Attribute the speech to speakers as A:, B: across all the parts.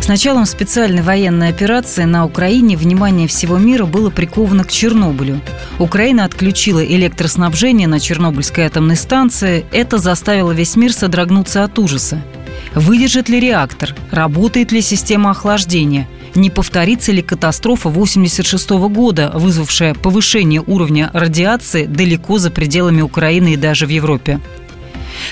A: С началом специальной военной операции на Украине внимание всего мира было приковано к Чернобылю. Украина отключила электроснабжение на Чернобыльской атомной станции. Это заставило весь мир содрогнуться от ужаса. Выдержит ли реактор? Работает ли система охлаждения? Не повторится ли катастрофа 1986 года, вызвавшая повышение уровня радиации далеко за пределами Украины и даже в Европе?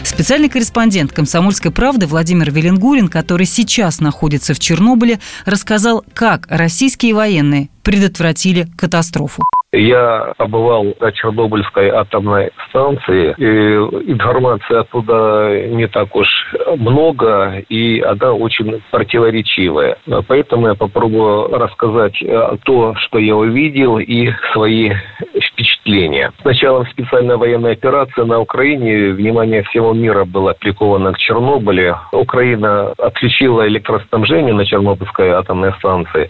A: Специальный корреспондент «Комсомольской правды» Владимир Веленгурин, который сейчас находится в Чернобыле, рассказал, как российские военные предотвратили катастрофу.
B: Я побывал на Чернобыльской атомной станции, и информации оттуда не так уж много, и она очень противоречивая. Поэтому я попробую рассказать э, то, что я увидел, и свои впечатления. С началом специальной военной операции на Украине внимание всего мира было приковано к Чернобылю. Украина отключила электроснабжение на Чернобыльской атомной станции,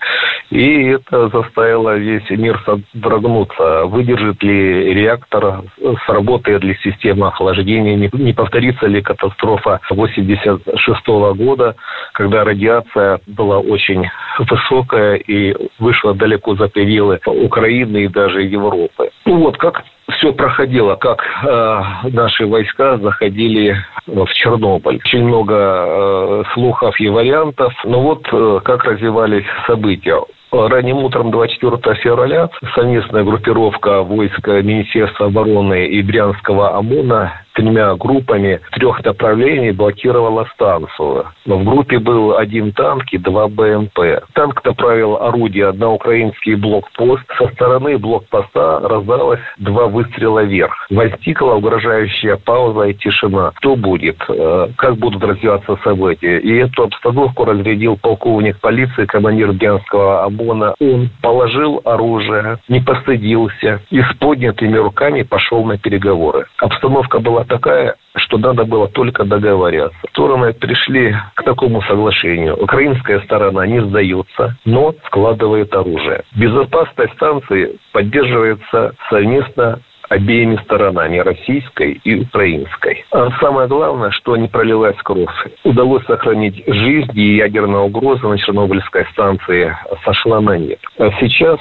B: и это заставило весь мир содрогнуться. Выдержит ли реактор, сработает ли система охлаждения, не, повторится ли катастрофа 86 года, когда радиация была очень высокая и вышла далеко за пределы Украины и даже Европы. Ну вот, как все проходило, как э, наши войска заходили в Чернобыль. Очень много э, слухов и вариантов. Но вот э, как развивались события. Ранним утром 24 февраля совместная группировка войск Министерства обороны и Брянского ОМОНа тремя группами трех направлений блокировала станцию. Но в группе был один танк и два БМП. Танк направил орудие на украинский блокпост. Со стороны блокпоста раздалось два выстрела вверх. Возникла угрожающая пауза и тишина. Что будет? Э, как будут развиваться события? И эту обстановку разрядил полковник полиции, командир Брянского ОМОНа. Он положил оружие, не постыдился и с поднятыми руками пошел на переговоры. Обстановка была такая, что надо было только договариваться. Стороны пришли к такому соглашению. Украинская сторона не сдается, но складывает оружие. Безопасность станции поддерживается совместно обеими сторонами, российской и украинской. А самое главное, что не пролилась кровь. Удалось сохранить жизнь, и ядерная угроза на Чернобыльской станции сошла на нет. А сейчас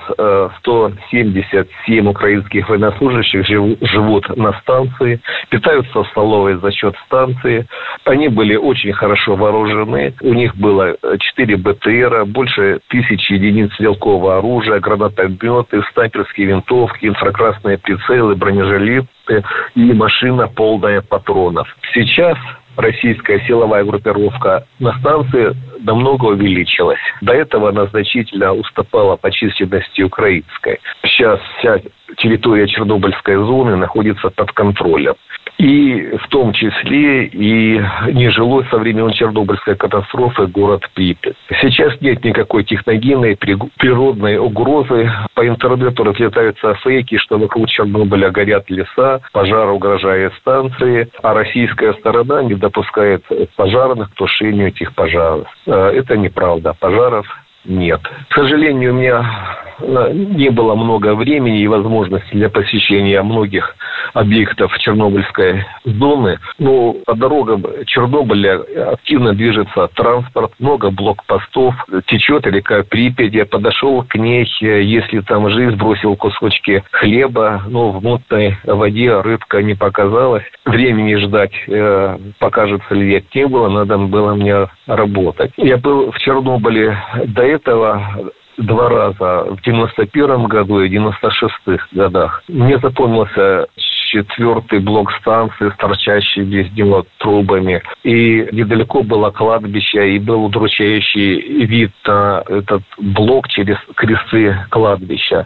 B: 177 э, украинских военнослужащих живут на станции, питаются в столовой за счет станции. Они были очень хорошо вооружены. У них было 4 БТРа, больше тысячи единиц стрелкового оружия, гранатометы, снайперские винтовки, инфракрасные прицелы, бронежилеты и машина полная патронов. Сейчас российская силовая группировка на станции намного увеличилась. До этого она значительно уступала по численности украинской. Сейчас вся территория Чернобыльской зоны находится под контролем и в том числе и нежилой со времен Чернобыльской катастрофы город Припять. Сейчас нет никакой техногенной природной угрозы. По интернету разлетаются фейки, что вокруг Чернобыля горят леса, пожар угрожает станции, а российская сторона не допускает пожарных к тушению этих пожаров. Э, это неправда. Пожаров нет. К сожалению, у меня не было много времени и возможности для посещения многих объектов Чернобыльской зоны. Но по дорогам Чернобыля активно движется транспорт, много блокпостов, течет река Припять. Я подошел к ней, если там жизнь, бросил кусочки хлеба, но в мутной воде рыбка не показалась. Времени ждать, э, покажется ли век не было, надо было мне работать. Я был в Чернобыле до этого два раза в 91 году и 96 годах. Мне запомнился четвертый блок станции с торчащими без него трубами. И недалеко было кладбище, и был удручающий вид на этот блок через кресты кладбища.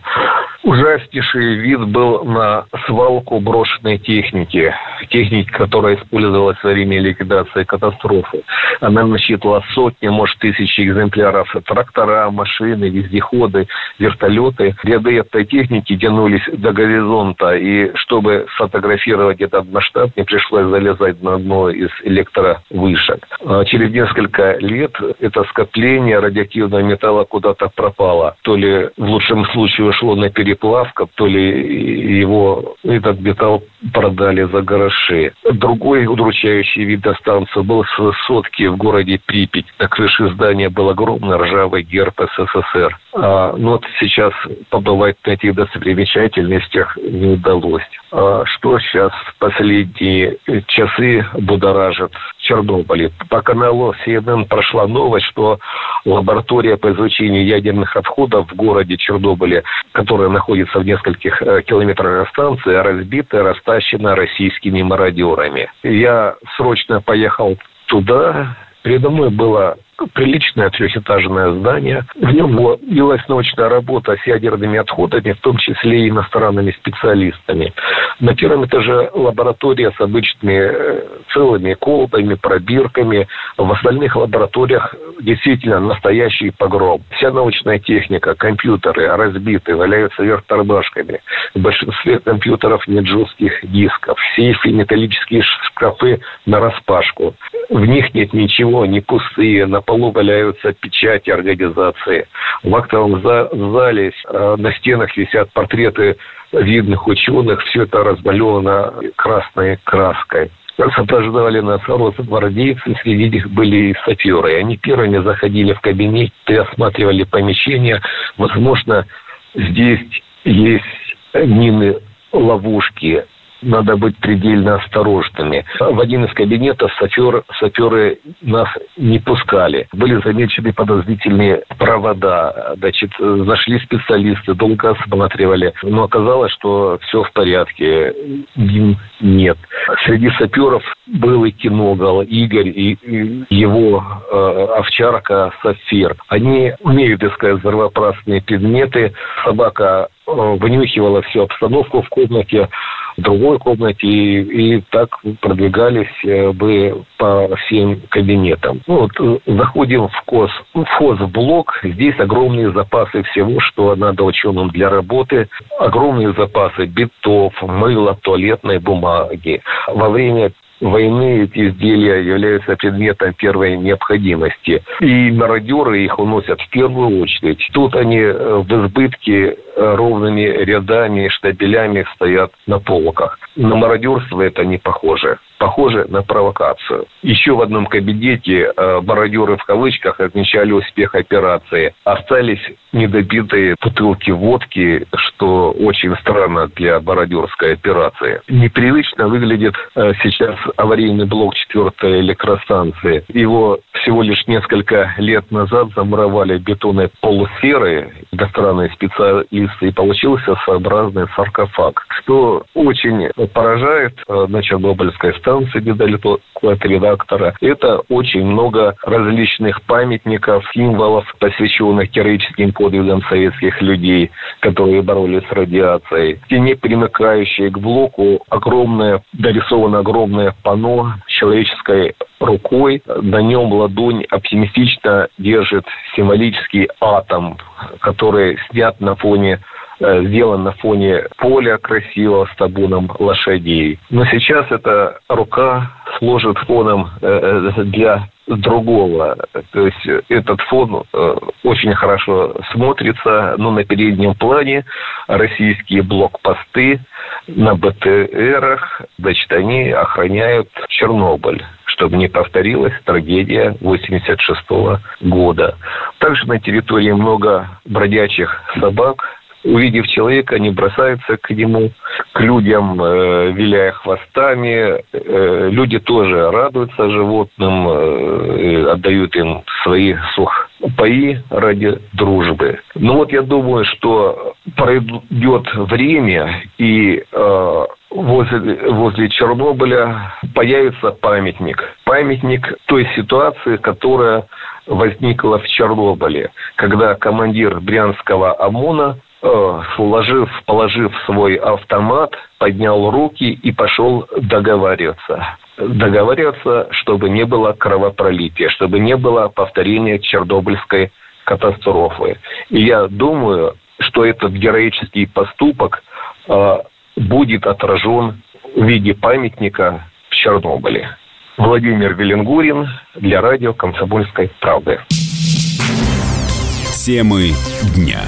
B: Ужаснейший вид был на свалку брошенной техники. Техники, которая использовалась во время ликвидации катастрофы. Она насчитывала сотни, может, тысячи экземпляров. Трактора, машины, вездеходы, вертолеты. Ряды этой техники тянулись до горизонта. И чтобы сфотографировать этот масштаб, мне пришлось залезать на одно из электровышек. А через несколько лет это скопление радиоактивного металла куда-то пропало. То ли в лучшем случае ушло на переплавка, то ли его этот металл продали за гроши. Другой удручающий вид достанции был с высотки в городе Припять. На крыше здания был огромный ржавый герб СССР. А, ну вот сейчас побывать на этих достопримечательностях не удалось. А что сейчас в последние часы будоражит Чернобыле? По каналу CNN прошла новость, что лаборатория по изучению ядерных отходов в городе Чернобыле, которая находится в нескольких э, километрах от станции, разбита, растащена российскими мародерами. Я срочно поехал туда, Передо мной было приличное трехэтажное здание. В нем велась научная работа с ядерными отходами, в том числе и иностранными специалистами. На первом этаже лаборатория с обычными э, целыми колбами, пробирками. В остальных лабораториях действительно настоящий погром. Вся научная техника, компьютеры разбиты, валяются вверх тормашками. В большинстве компьютеров нет жестких дисков. Сейфы, металлические шкафы на распашку. В них нет ничего, не пустые, на полу валяются печати организации. В актовом зале э, на стенах висят портреты видных ученых. Все это размалевано красной краской сопровождали нас росгвардейцы, среди них были и саперы. Они первыми заходили в кабинет и осматривали помещение. Возможно, здесь есть мины ловушки, надо быть предельно осторожными. В один из кабинетов сапер, саперы нас не пускали. Были замечены подозрительные провода. Значит, нашли специалисты, долго осматривали. Но оказалось, что все в порядке. Нет. Среди саперов был и киногал Игорь, и, и его э, овчарка Сафир. Они умеют искать взрывоопасные предметы. Собака э, вынюхивала всю обстановку в комнате в другой комнате и, и так продвигались э, бы по всем кабинетам. Ну, вот э, заходим в КОС, в ФОС-блок, здесь огромные запасы всего, что надо ученым для работы, огромные запасы битов, мыла, туалетной бумаги. Во время войны эти изделия являются предметом первой необходимости. И мародеры их уносят в первую очередь. Тут они э, в избытке э, ровными рядами, штабелями стоят на полках. На мародерство это не похоже похоже на провокацию. Еще в одном кабинете э, мародеры в кавычках отмечали успех операции. Остались недобитые бутылки водки, что очень странно для мародерской операции. Непривычно выглядит э, сейчас аварийный блок четвертой электростанции. Его всего лишь несколько лет назад замуровали бетонной полусферой иностранные специалисты, и получился своеобразный саркофаг, что очень поражает э, на Чернобыльской станции станции недалеко от редактора. Это очень много различных памятников, символов, посвященных героическим подвигам советских людей, которые боролись с радиацией. В стене, примыкающей к блоку, огромное, дорисовано огромное панно человеческой рукой. На нем ладонь оптимистично держит символический атом, который снят на фоне сделан на фоне поля красивого с табуном лошадей. Но сейчас эта рука служит фоном э, э, для другого. То есть этот фон очень хорошо смотрится, но на переднем плане российские блокпосты на БТРах, значит, они охраняют Чернобыль чтобы не повторилась трагедия 86 года. Также на территории много бродячих собак, увидев человека, они бросаются к нему, к людям, э, виляя хвостами. Э, люди тоже радуются животным, э, отдают им свои сухпаи ради дружбы. Ну вот я думаю, что пройдет время, и э, возле, возле Чернобыля появится памятник. Памятник той ситуации, которая возникла в Чернобыле, когда командир Брянского ОМОНа уложив, положив свой автомат, поднял руки и пошел договариваться. Договариваться, чтобы не было кровопролития, чтобы не было повторения Чернобыльской катастрофы. И я думаю, что этот героический поступок э, будет отражен в виде памятника в Чернобыле. Владимир Веленгурин для радио «Комсомольской правды».
C: Темы дня.